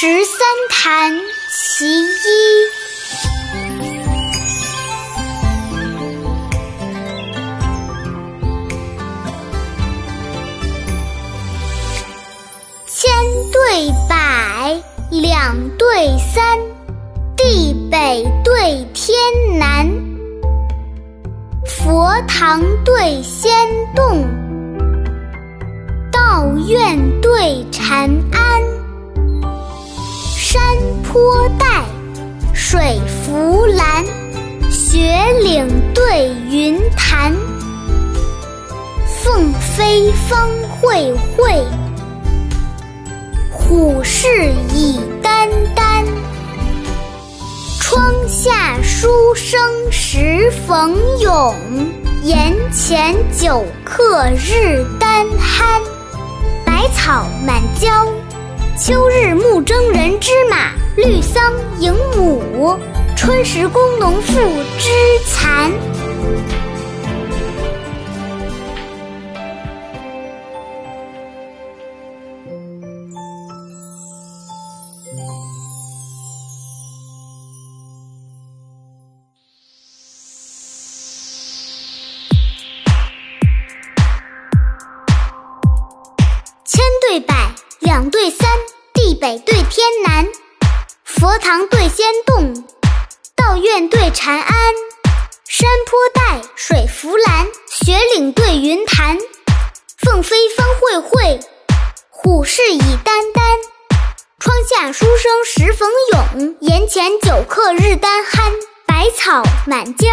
十三弹其一。千对百，两对三，地北对天南，佛堂对仙洞，道院对禅庵，山坡带，水浮蓝，雪岭对云潭，凤飞方会会。虎视已眈眈，窗下书生时逢咏，檐前酒客日当酣。百草满郊，秋日牧征人之马，绿桑迎母，春时工农妇织蚕。千对百，两对三，地北对天南，佛堂对仙洞，道院对禅庵，山坡带，水浮蓝，雪岭对云潭，凤飞方会会，虎视已眈眈。窗下书生时逢咏，檐前酒客日当酣。百草满郊，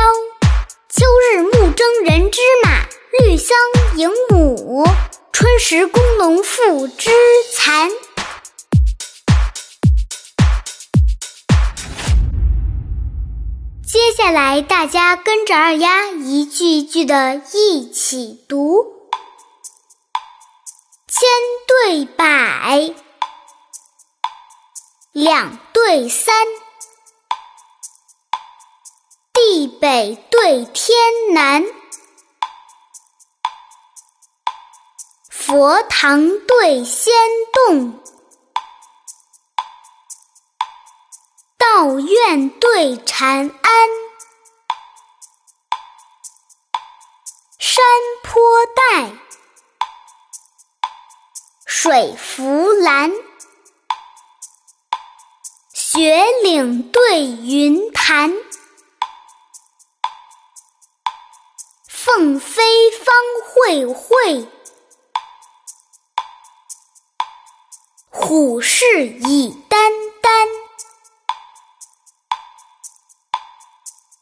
秋日暮征人之马，绿桑迎母。春时工农妇织蚕。接下来，大家跟着二丫一句一句的一起读：千对百，两对三，地北对天南。佛堂对仙洞，道院对禅庵，山坡带，水浮蓝，雪岭对云潭，凤飞方会会。虎视已眈眈，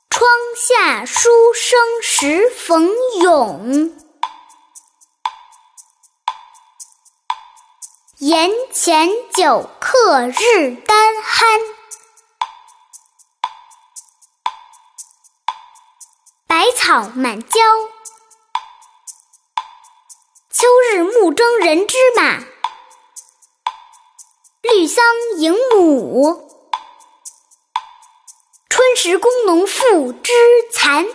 窗下书生时逢咏，檐前酒客日当酣。百草满郊，秋日牧征人之马。绿桑迎母，春时工农妇织蚕。